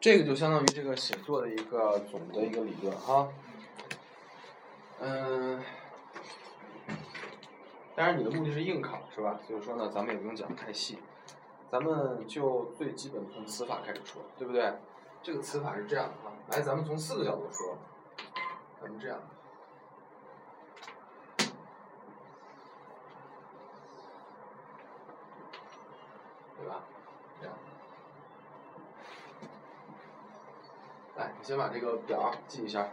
这个就相当于这个写作的一个总的一个理论哈。嗯，当然你的目的是应考是吧？所以说呢，咱们也不用讲太细，咱们就最基本从词法开始说，对不对？这个词法是这样的哈，来，咱们从四个角度说，咱们这样。对吧？这样，来，你先把这个表记一下。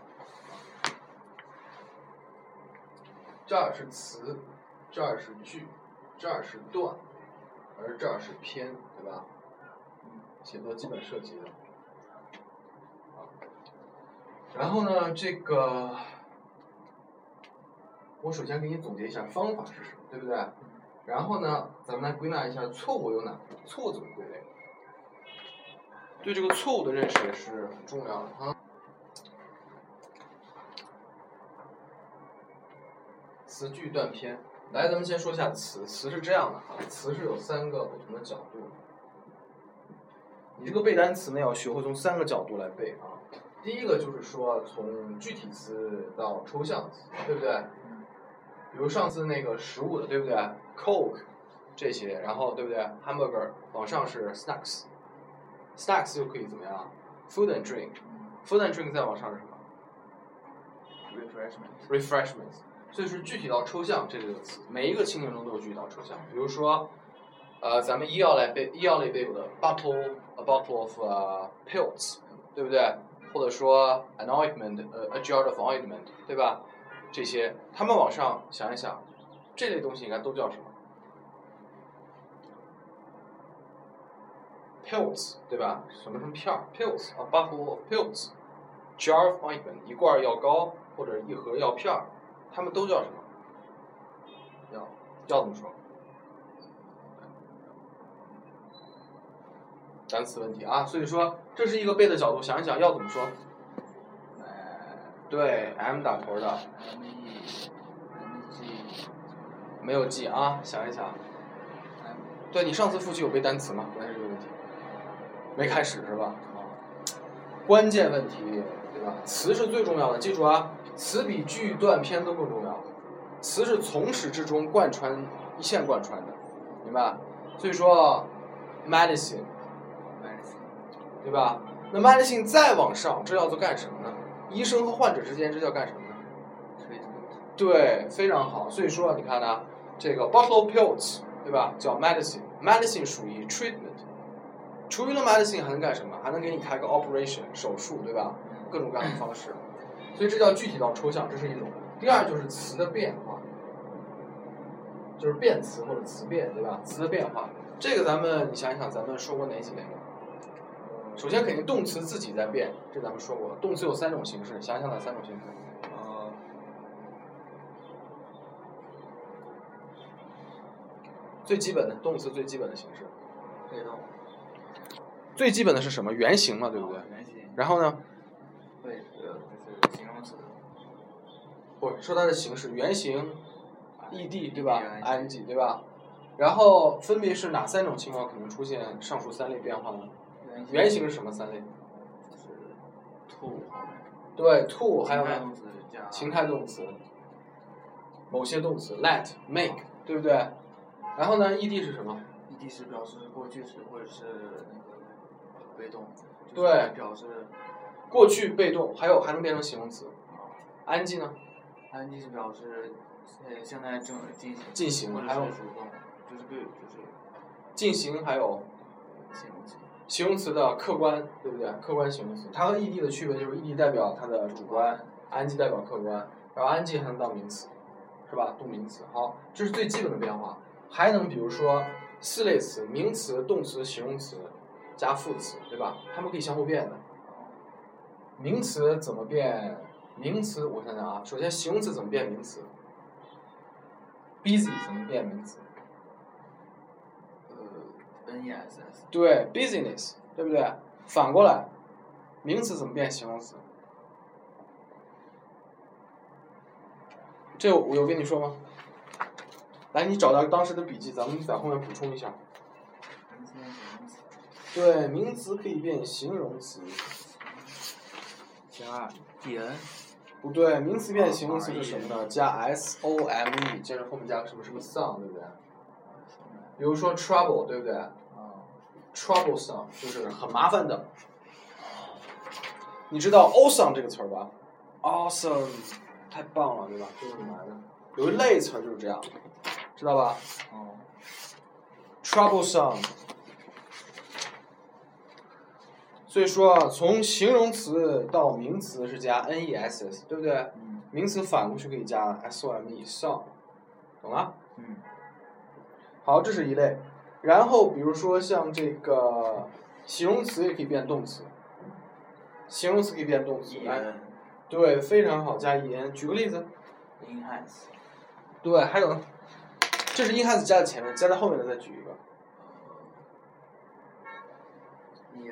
这儿是词，这儿是句，这儿是段，而这儿是篇，对吧？写作基本涉及的。然后呢，这个我首先给你总结一下方法是什么，对不对？然后呢，咱们来归纳一下错误有哪？错误怎么归类？对这个错误的认识也是很重要的啊。词句断篇，来，咱们先说一下词。词是这样的啊，词是有三个不同的角度。你这个背单词呢，要学会从三个角度来背啊。第一个就是说，从具体词到抽象词，对不对？比如上次那个食物的，对不对？Coke 这些，然后对不对？Hamburger 往上是 snacks，snacks 就可以怎么样？Food and drink，food and drink 再往上是什么？refreshments，refreshments。所以说具体到抽象这类的词，每一个情景中都有具体到抽象。比如说，呃，咱们医药类背医药类背过的 bottle，a bottle of pills，对不对？或者说 an ointment，呃，a jar of ointment，对吧？这些，他们往上想一想，这类东西应该都叫什么？pills，对吧？什么什么片儿？pills，a bottle of pills，jar of ointment，一罐药膏或者一盒药片儿。他们都叫什么？药，药怎么说？单词问题啊，所以说这是一个背的角度，想一想要怎么说？对，M 打头的。没有记啊，想一想。对你上次复习有背单词吗？关键是这个问题。没开始是吧？关键问题，对吧？词是最重要的，记住啊。词比句段篇都更重要，词是从始至终贯穿一线贯穿的，明白？所以说，medicine，对吧？那 medicine 再往上，这叫做干什么呢？医生和患者之间，这叫干什么呢？对，非常好。所以说，你看呢，这个 bottle of pills，对吧？叫 medicine，medicine 属于 treatment，除了 medicine 还能干什么？还能给你开个 operation 手术，对吧？各种各样的方式。所以这叫具体到抽象，这是一种。第二就是词的变化，就是变词或者词变，对吧？词的变化，这个咱们你想一想，咱们说过哪几类？首先肯定动词自己在变，这咱们说过。动词有三种形式，想想哪三种形式？呃，最基本的动词最基本的形式。被动。最基本的是什么？原型嘛，对不对？原形。然后呢？对，呃，就是形容词。不，说它的形式，原型，ed 对吧？ing 对吧？然后分别是哪三种情况可能出现上述三类变化呢？原型是什么三类？就是 to 对，to 还有呢？情态动词。某些动词，let、make，对不对？然后呢？ed 是什么？ed 是表示过去时或者是那个被动。对。表示。过去被动，还有还能变成形容词。安静呢安静是表示呃现在正进行。进行，还有主动，就是对，就是进行还有形容词。形容词的客观，对不对？客观形容词，它和 ed 的区别就是 ed 代表它的主观安静代表客观，然后安静还能当名词，是吧？动名词。好，这是最基本的变化。还能比如说四类词：名词、动词、形容词加副词，对吧？它们可以相互变的。名词怎么变？名词我想想啊，首先形容词怎么变名词？busy 怎么变名词？呃，n e s s。对，business，对不对？反过来，名词怎么变形容词？这我有跟你说吗？来，你找到当时的笔记，咱们在后面补充一下。对，名词可以变形容词。加 d n 不对，名词变形容词是什么呢？加 s o m e，接着后面加个什么什么 some，对不对？比如说 trouble，对不对啊，？troublesome 就是很麻烦的。你知道 awesome 这个词儿吧？awesome，太棒了，对吧？就是这么来的。有一类词儿就是这样，知道吧哦，？troublesome。所以说啊，从形容词到名词是加 n e s s，对不对？嗯名词反过去可以加 s o m e some，懂了？嗯好，这是一类。然后比如说像这个形容词也可以变动词，形容词可以变动词。e 来，对，非常好，加 e n。举个例子，enhance 对，还有，这是 enhance 加在前面，加在后面的再举一个。e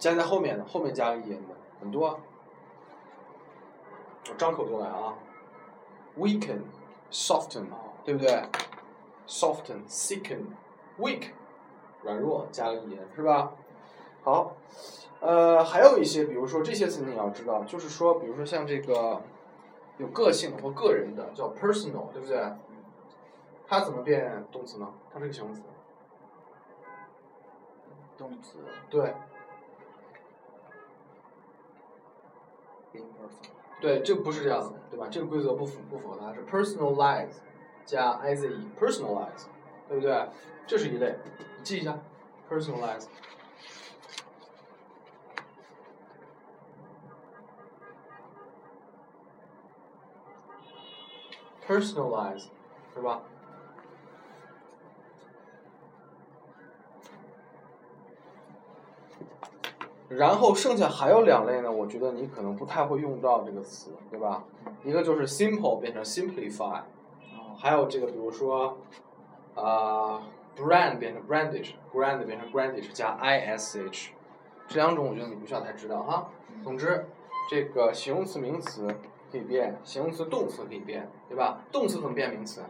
加在后面的，后面加个 e n 的很多啊。我张口就来啊，weaken、soften，对不对？soften、sicken、weak，软弱加个 e n 是吧？好，呃，还有一些，比如说这些词你要知道，就是说，比如说像这个有个性或个人的叫 personal，对不对？它怎么变动词呢？它是个形容词。动词对对，这不是这样的，对吧？这个规则不符不符合它，是 personalize 加 i z e personalize，对不对？这是一类，你记一下 personalize。personalize，是吧？然后剩下还有两类呢，我觉得你可能不太会用到这个词，对吧？一个就是 simple 变成 simplify，还有这个比如说，啊、brand 变成 brandish，grand 变成 grandish 加 ish，这两种我觉得你不需要太知道哈。总之，这个形容词、名词可以变，形容词、动词可以变，对吧？动词怎么变名词？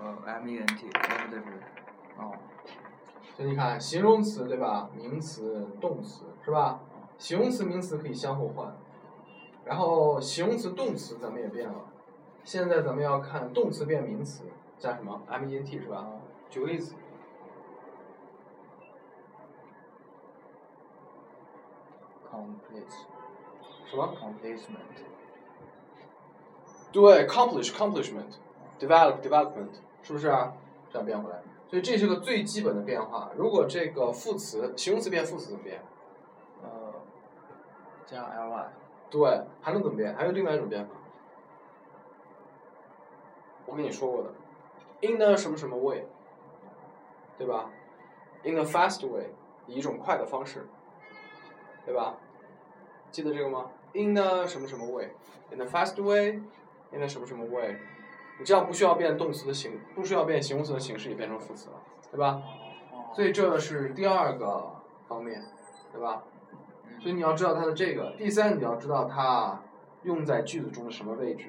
呃 m e n t 哎不对不对哦所以你看，形容词对吧？名词、动词是吧？形容词、名词可以相互换，然后形容词、动词咱们也变了。现在咱们要看动词变名词加什么 m e n t 是吧？举个例子，complete 什么？completement 对，accomplish accomplishment develop development 是不是啊？这样变回来，所以这是个最基本的变化。如果这个副词形容词变副词怎么变？呃加 ly 对，还能怎么变？还有另外一种变法，我跟你说过的，in the 什么什么 way，对吧？in the fast way，以一种快的方式，对吧？记得这个吗？in the 什么什么 way，in a fast way，in a 什么什么 way，你这样不需要变动词的形，不需要变形容词的形式，也变成副词了，对吧？所以这是第二个方面，对吧？所以你要知道它的这个。第三，你要知道它用在句子中的什么位置，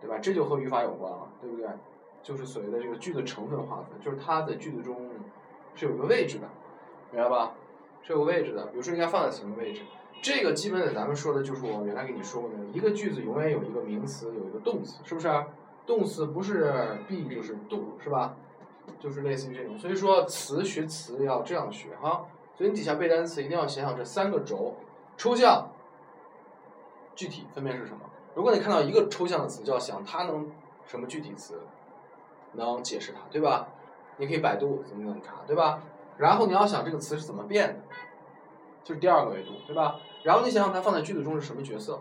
对吧？这就和语法有关了，对不对？就是所谓的这个句子成分划分，就是它在句子中是有个位置的，明白吧？是有个位置的，比如说应该放在什么位置？这个基本的咱们说的就是我原来跟你说过的，一个句子永远有一个名词，有一个动词，是不是？动词不是 be 就是 do，是吧？就是类似于这种，所以说词学词要这样学哈。所以你底下背单词一定要想想这三个轴：抽象、具体分别是什么。如果你看到一个抽象的词，就要想它能什么具体词能解释它，对吧？你可以百度怎么怎么查，对吧？然后你要想这个词是怎么变的，就是第二个维度，对吧？然后你想想它放在句子中是什么角色，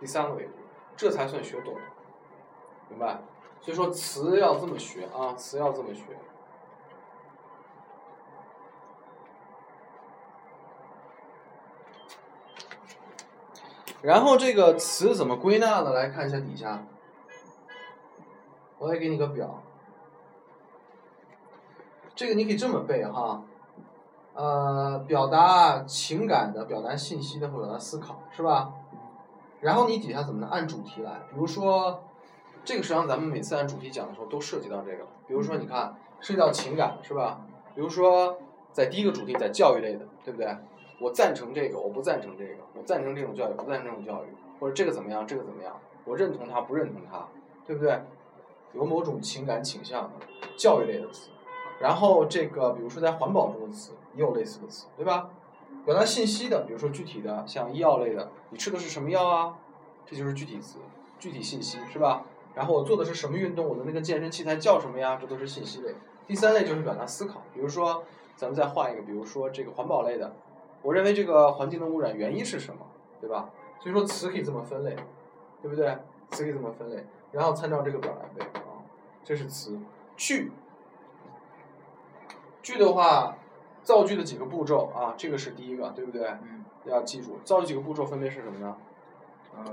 第三个维度，这才算学懂，明白？所以说词要这么学啊，词要这么学。然后这个词怎么归纳呢？来看一下底下，我也给你个表，这个你可以这么背哈，呃，表达情感的、表达信息的或者表达思考，是吧？然后你底下怎么能按主题来？比如说，这个实际上咱们每次按主题讲的时候都涉及到这个。比如说，你看涉及到情感是吧？比如说在第一个主题，在教育类的，对不对？我赞成这个，我不赞成这个，我赞成这种教育，不赞成这种教育，或者这个怎么样，这个怎么样，我认同它，不认同它，对不对？有某种情感倾向的教育类的词，然后这个比如说在环保中的词也有类似的词，对吧？表达信息的，比如说具体的，像医药类的，你吃的是什么药啊？这就是具体词，具体信息是吧？然后我做的是什么运动？我的那个健身器材叫什么呀？这都是信息类。第三类就是表达思考，比如说咱们再换一个，比如说这个环保类的，我认为这个环境的污染原因是什么，对吧？所以说词可以这么分类，对不对？词可以这么分类，然后参照这个表达背啊，这是词。句，句的话，造句的几个步骤啊，这个是第一个，对不对？嗯要记住，造句几个步骤分别是什么呢？呃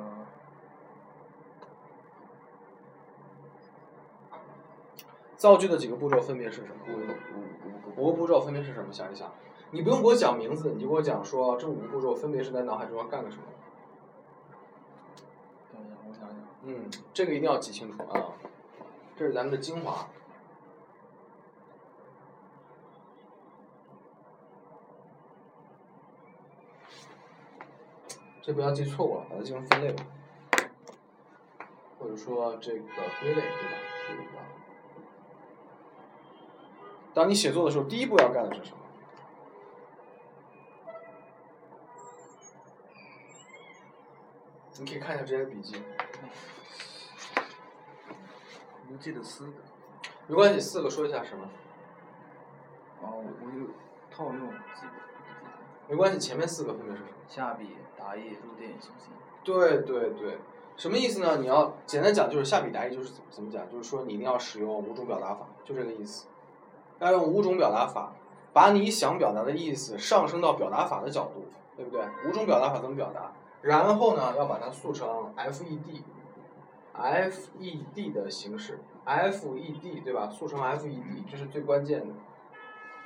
造句的几个步骤分别是什么？五五五五个步骤分别是什么？想一想，你不用给我讲名字，你就给我讲说这五个步骤分别是在脑海中要干个什么。等一下，我想想，嗯，这个一定要记清楚啊，这是咱们的精华。这不要记错误了，把它进行分类吧，或者说这个归类，对吧？这个当你写作的时候，第一步要干的是什么？你可以看一下这些笔记，我记得四个。没关系，四个说一下什么？哦，我就套用记得。没关系，前面四个分别是什么？下笔、打意、入电、信息。对对对，什么意思呢？你要简单讲，就是下笔答意，就是怎么怎么讲，就是说你一定要使用五种表达法，就这个意思。要用五种表达法，把你想表达的意思上升到表达法的角度，对不对？五种表达法怎么表达？然后呢，要把它速成 FED，FED 的形式，FED 对吧？速成 FED，这是最关键的，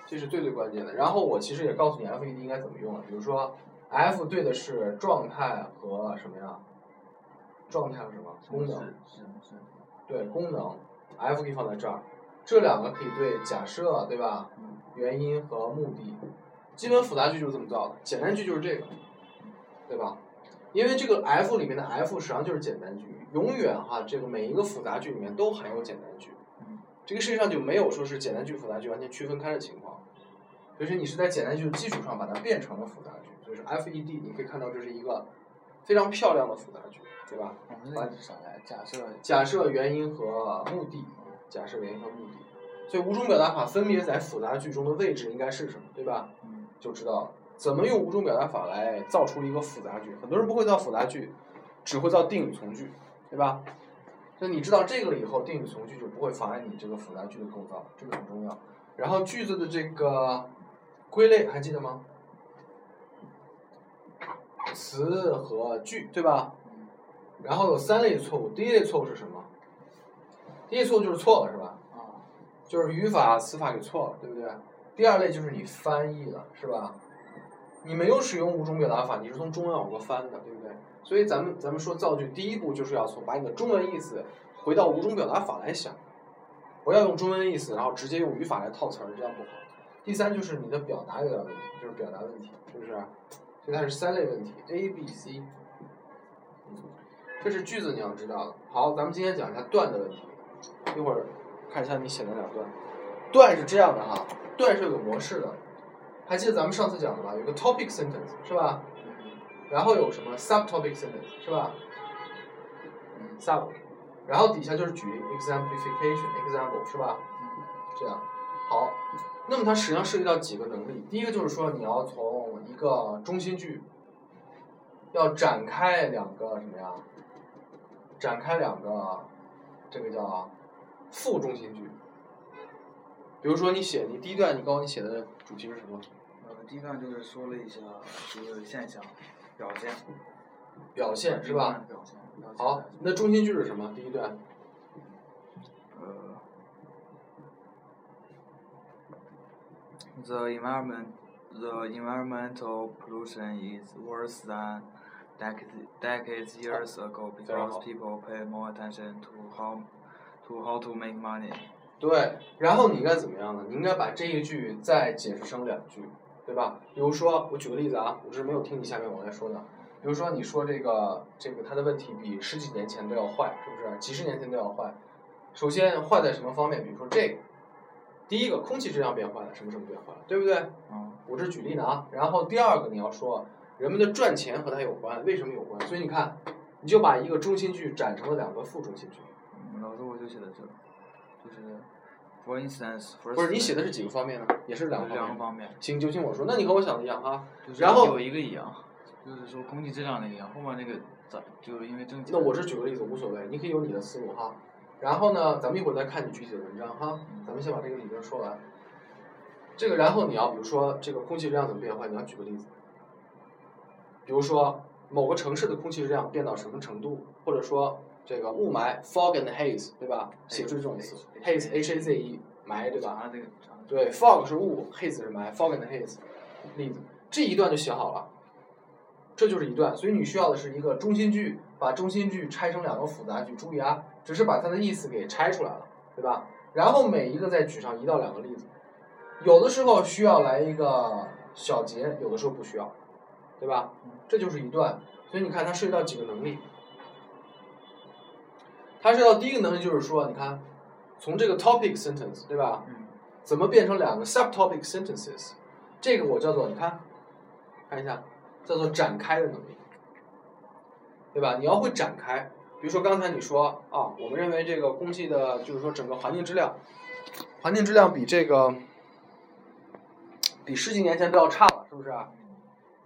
这是最最关键的。然后我其实也告诉你 FED 应该怎么用了，比如说 F 对的是状态和什么呀？状态和什么？功能。对，功能，F 可以放在这儿，这两个可以对假设，对吧？嗯原因和目的，基本复杂句就是这么造的，简单句就是这个，对吧？因为这个 F 里面的 F 实际上就是简单句，永远哈，这个每一个复杂句里面都含有简单句，嗯这个世界上就没有说是简单句、复杂句完全区分开的情况，就是你是在简单句的基础上把它变成了复杂句，所以说 FED 你可以看到这是一个非常漂亮的复杂句，对吧？我们那个是啥来？假设。假设原因和目的，假设原因和目的，所以五种表达法分别在复杂句中的位置应该是什么，对吧？嗯。就知道了怎么用五种表达法来造出一个复杂句。很多人不会造复杂句，只会造定语从句，对吧？所以你知道这个了以后，定语从句就不会妨碍你这个复杂句的构造，这个很重要。然后句子的这个归类还记得吗？词和句，对吧？嗯然后有三类错误，第一类错误是什么？第一错就是错了，是吧？啊。就是语法、词法给错了，对不对？第二类就是你翻译了，是吧？你没有使用五种表达法，你是从中文往过翻的，对不对？所以咱们咱们说造句，第一步就是要从把你的中文意思回到五种表达法来想，不要用中文意思，然后直接用语法来套词儿，这样不好。第三就是你的表达有点问题，就是表达问题，是不是？所以它是三类问题，A、B、C。这是句子你要知道的。好，咱们今天讲一下段的问题。一会儿看一下你写的两段。段是这样的哈，段是有个模式的，还记得咱们上次讲的吧？有个 topic sentence 是吧？然后有什么 subtopic sentence 是吧？嗯 sub，然后底下就是举例 exemplification example 是吧？嗯这样，好，那么它实际上涉及到几个能力。第一个就是说你要从一个中心句，要展开两个什么呀？展开两个，这个叫副中心句。比如说你写你第一段，你告诉我你写的主题是什么？呃，第一段就是说了一下一个现象，表现。表现是吧？好，那中心句是什么？第一段。呃，the environment, the environmental pollution is worse than decades, decades years ago 非常好 because people pay more attention to how, to how to make money. 对，然后你应该怎么样呢？你应该把这一句再解释成两句，对吧？比如说，我举个例子啊，我是没有听你下面往下说的。比如说，你说这个这个它的问题比十几年前都要坏，是不是？几十年前都要坏。首先坏在什么方面？比如说这个，第一个空气质量变坏了，什么什么变坏了，对不对？嗯。我这举例呢啊。然后第二个你要说人们的赚钱和它有关，为什么有关？所以你看，你就把一个中心句展成了两个副中心句。嗯，老师我就写的这，就是 for instance，不是你写的是几个方面呢？也是两个两个方面。行，就听我说，那你和我想的一样啊。然后有一个一样。就是说空气质量那个样，后面那个咋就是因为正。那我是举个例子，无所谓，你可以有你的思路哈。然后呢，咱们一会儿再看你具体的文章哈。咱们先把这个理论说完。这个，然后你要比如说这个空气质量怎么变化，你要举个例子。比如说某个城市的空气质量变到什么程度，或者说这个雾霾 fog and haze 对吧？写出这种词，haze h a z e 霾对吧？对，fog 是雾，haze 是霾，fog and haze 例子，这一段就写好了。这就是一段，所以你需要的是一个中心句，把中心句拆成两个复杂句。注意啊，只是把它的意思给拆出来了，对吧？然后每一个再举上一到两个例子，有的时候需要来一个小结，有的时候不需要，对吧？这就是一段，所以你看它涉及到几个能力。它涉及到第一个能力就是说，你看从这个 topic sentence，对吧？怎么变成两个 subtopic sentences？这个我叫做你看，看一下。叫做展开的能力，对吧？你要会展开，比如说刚才你说啊，我们认为这个空气的，就是说整个环境质量，环境质量比这个比十几年前都要差了，是不是？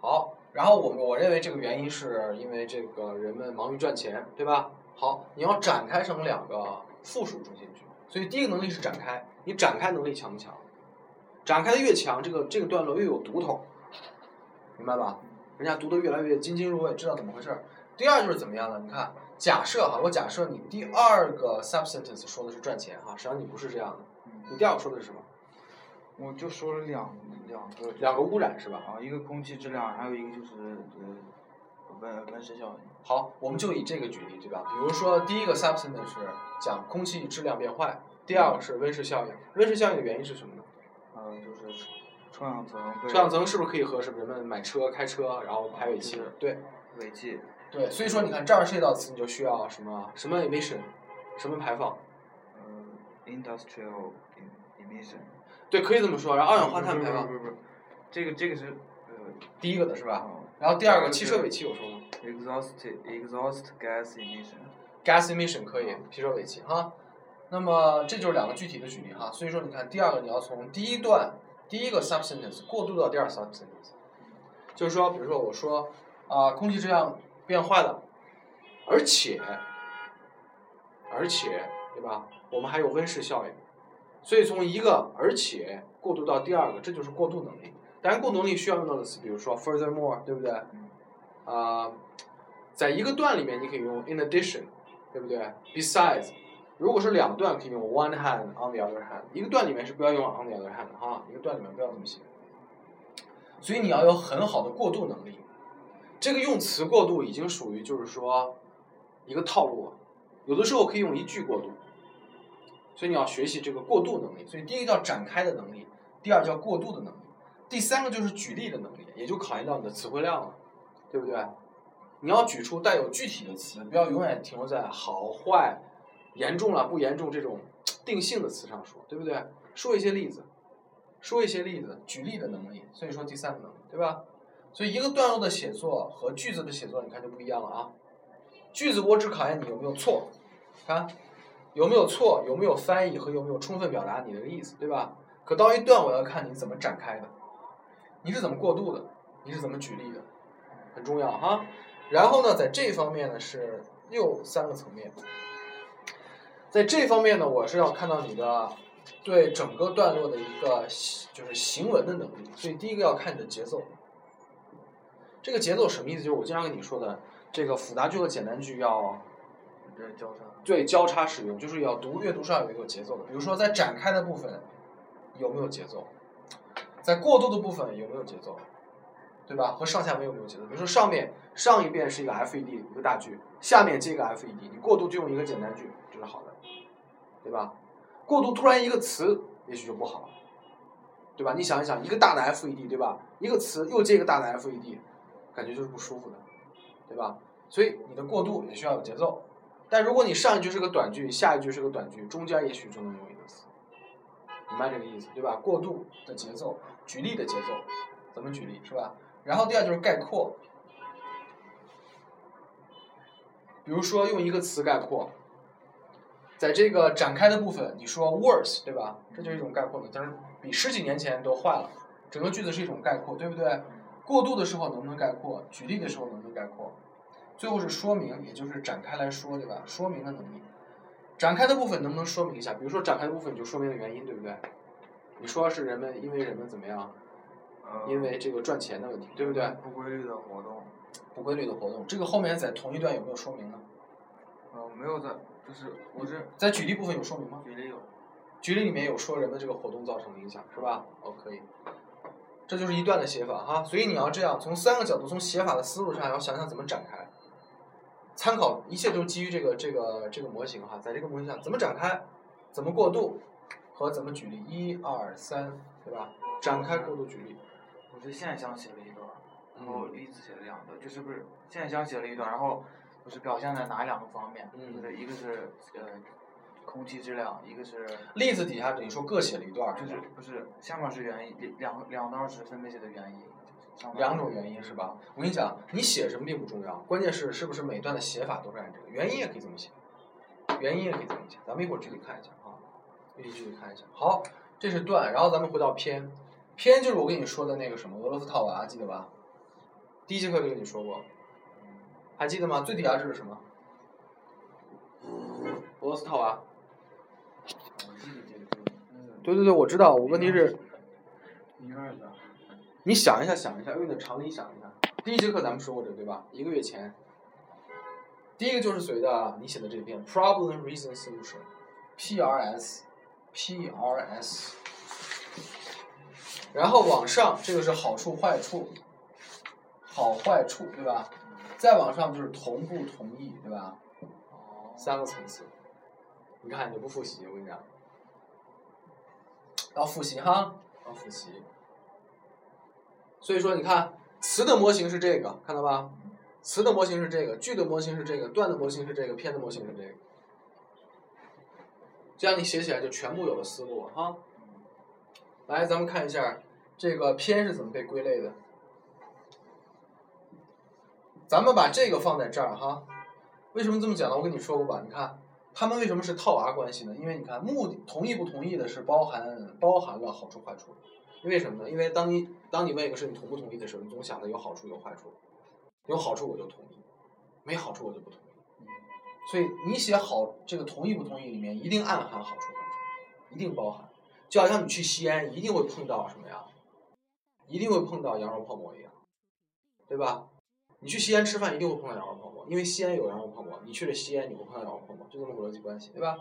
好，然后我我认为这个原因是因为这个人们忙于赚钱，对吧？好，你要展开成两个附属中心句，所以第一个能力是展开，你展开能力强不强？展开的越强，这个这个段落越有读头，明白吧？人家读得越来越津津入味，知道怎么回事儿。第二就是怎么样呢？你看，假设哈，我假设你第二个 sub sentence 说的是赚钱哈，实际上你不是这样的。你第二个说的是什么？我就说了两两个。两个污染是吧？啊，一个空气质量，还有一个就是呃温温室效应。好，我们就以这个举例对吧？比如说第一个 sub sentence 是讲空气质量变坏，第二个是温室效应。温室效应的原因是什么呢？嗯，就是。臭氧层，臭氧层是不是可以和什么人们买车、开车，然后排尾气？对，尾气。对，所以说你看这儿涉及到词，你就需要什么什么 emission，什么排放？呃，industrial emission。对，可以这么说。然后二氧化碳排放。不是不是，这个这个是呃第一个的是吧？然后第二个汽车尾气有说吗？exhaust exhaust gas emission。gas emission 可以，汽车尾气哈。那么这就是两个具体的举例哈。所以说你看第二个你要从第一段。第一个 sub sentence 过渡到第二 sub sentence，就是说，比如说我说啊，空气质量变坏了，而且，而且，对吧？我们还有温室效应，所以从一个而且过渡到第二个，这就是过渡能力。当然，过渡能力需要用到的词，比如说 furthermore，对不对？啊，在一个段里面，你可以用 in addition，对不对？besides。如果是两段，可以用 one hand on the other hand。一个段里面是不要用 on the other hand 的哈，一个段里面不要这么写。所以你要有很好的过渡能力。这个用词过渡已经属于就是说一个套路了。有的时候可以用一句过渡。所以你要学习这个过渡能力。所以第一叫展开的能力，第二叫过渡的能力，第三个就是举例的能力，也就考验到你的词汇量了，对不对？你要举出带有具体的词，不要永远停留在好坏。严重了不严重这种定性的词上说，对不对？说一些例子，说一些例子，举例的能力。所以说第三个能力，对吧？所以一个段落的写作和句子的写作，你看就不一样了啊。句子我只考验你有没有错，看有没有错，有没有翻译和有没有充分表达你的意思，对吧？可到一段我要看你怎么展开的，你是怎么过渡的，你是怎么举例的，很重要哈。然后呢，在这方面呢是又三个层面。在这方面呢，我是要看到你的对整个段落的一个就是行文的能力。所以第一个要看你的节奏。这个节奏什么意思？就是我经常跟你说的，这个复杂句和简单句要对交叉，对交叉使用，就是要读阅读上有一个节奏的。比如说在展开的部分有没有节奏，在过渡的部分有没有节奏，对吧？和上下文有没有节奏？比如说上面上一遍是一个 FED 一个大句，下面接一个 FED，你过渡就用一个简单句，这是好的。对吧？过渡突然一个词，也许就不好了，对吧？你想一想，一个大的 FED，对吧？一个词又接一个大的 FED，感觉就是不舒服的，对吧？所以你的过渡也需要有节奏。但如果你上一句是个短句，下一句是个短句，中间也许就能用一个词，明白这个意思对吧？过渡的节奏，举例的节奏，怎么举例是吧？然后第二就是概括，比如说用一个词概括，在这个展开的部分，你说 worse 对吧？这就是一种概括的，但是比十几年前都坏了。整个句子是一种概括，对不对？过渡的时候能不能概括？举例的时候能不能概括？最后是说明，也就是展开来说，对吧？说明的能力。展开的部分能不能说明一下？比如说展开的部分，你就说明了原因，对不对？你说是人们因为人们怎么样？呃因为这个赚钱的问题，对不对？不规律的活动，不规律的活动，这个后面在同一段有没有说明呢？呃，没有在，就是我这在举例部分有说明吗？举例有，举例里面有说人们这个活动造成的影响，是吧？哦，可以。这就是一段的写法哈，所以你要这样从三个角度，从写法的思路上，要想想怎么展开。参考一切都是基于这个这个这个模型哈，在这个模型下怎么展开，怎么过渡，和怎么举例，一二三，对吧？展开、过渡、举例。我是现象写了一段，然嗯后例子写了两段，就是不是现象写了一段，然后就是表现在哪两个方面？嗯就是一个是呃空气质量，一个是例子底下等于说各写了一段，就是不是下面是原因，两两段是分别写的原因，两种原因是吧？我跟你讲，你写什么并不重要，关键是是不是每段的写法都是按这个，原因也可以这么写，原因也可以这么写，咱们一会儿具体看一下啊，具体具体看一下。好，这是段，然后咱们回到篇，篇就是我跟你说的那个什么俄罗斯套娃，记得吧？第一节课就跟你说过，还记得吗？最底下这是什么？俄罗斯套娃。对对对，我知道，我问题是。你想一下，想一下，用你的常理想一下。第一节课咱们说过这对吧？一个月前，第一个就是随的你写的这篇 Problem Reason Solution，PRS，PRS。然后往上这个是好处坏处，好坏处对吧？再往上就是同不同意对吧？三个层次。你看你不复习，我跟你讲，要复习哈，要复习。所以说，你看词的模型是这个，看到吧？词的模型是这个，句的模型是这个，段的模型是这个，篇的模型是这个。这样你写起来就全部有了思路哈。来，咱们看一下这个篇是怎么被归类的。咱们把这个放在这儿哈。为什么这么讲呢？我跟你说过吧，你看他们为什么是套娃关系呢？因为你看目的同意不同意的是包含包含了好处坏处。为什么呢？因为当你当你问一个事你同不同意的时候，你总想着有好处有坏处，有好处我就同意，没好处我就不同意。所以你写好这个同意不同意里面一定暗含好处坏处，一定包含。就好像你去西安一定会碰到什么呀？一定会碰到羊肉泡馍一样，对吧？你去西安吃饭一定会碰到羊肉泡馍，因为西安有羊肉泡馍，你去了西安你会碰到羊肉泡馍，就这么个逻辑关系，对吧？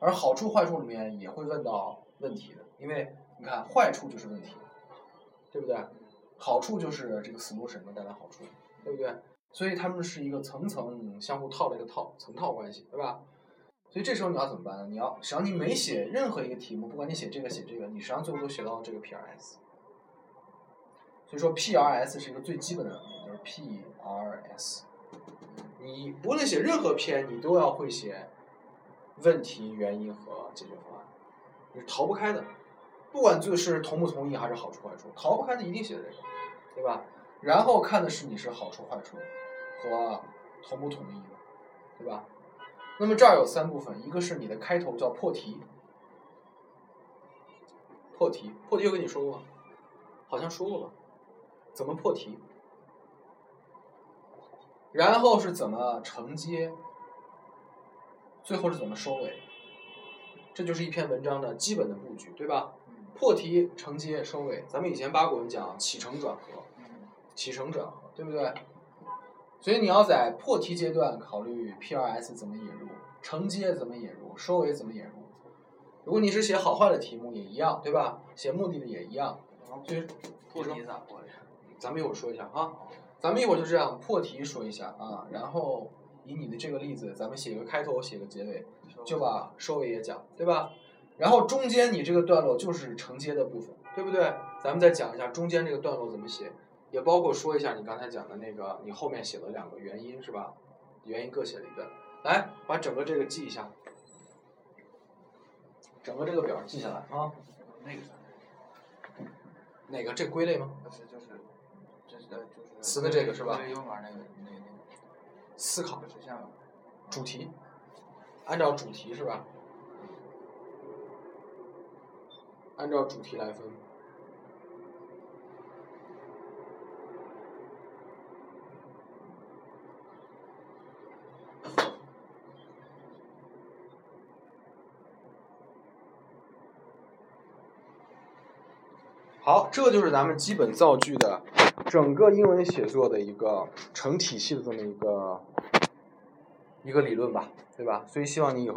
而好处坏处里面也会问到问题的，因为你看坏处就是问题，对不对？好处就是这个 solution 能带来好处，对不对？所以他们是一个层层相互套的一个套层套关系，对吧？所以这时候你要怎么办呢？你要实际上你每写任何一个题目，不管你写这个写这个，你实际上最后都写到这个 PRS。所以说 PRS 是一个最基本的，就是 PRS。你无论写任何篇，你都要会写问题、原因和解决方案，你是逃不开的。不管就是同不同意还是好处坏处，逃不开的一定写这个，对吧？然后看的是你是好处坏处和同不同意，对吧？那么这儿有三部分，一个是你的开头叫破题，破题，破题我跟你说过？好像说过吧？怎么破题？然后是怎么承接？最后是怎么收尾？这就是一篇文章的基本的布局，对吧？破题、承接、收尾。咱们以前八股文讲起承转合，起承转合，对不对？所以你要在破题阶段考虑 PRS 怎么引入，承接怎么引入，收尾怎么引入。如果你是写好坏的题目也一样，对吧？写目的的也一样。所以破题咋破呀？咱们一会儿说一下啊，咱们一会儿就这样破题说一下啊，然后以你的这个例子，咱们写个开头，写个结尾，就把收尾也讲，对吧？然后中间你这个段落就是承接的部分，对不对？咱们再讲一下中间这个段落怎么写，也包括说一下你刚才讲的那个，你后面写了两个原因是吧？原因各写了一个，来把整个这个记一下，整个这个表记下来啊。那个啥，哪个？这归类吗？不是就是，就是呃就是。词的这个是吧归类用法那个那个那个。思考就是像主题，按照主题是吧？按照主题来分。好，这就是咱们基本造句的整个英文写作的一个成体系的这么一个一个理论吧，对吧？所以希望你以后。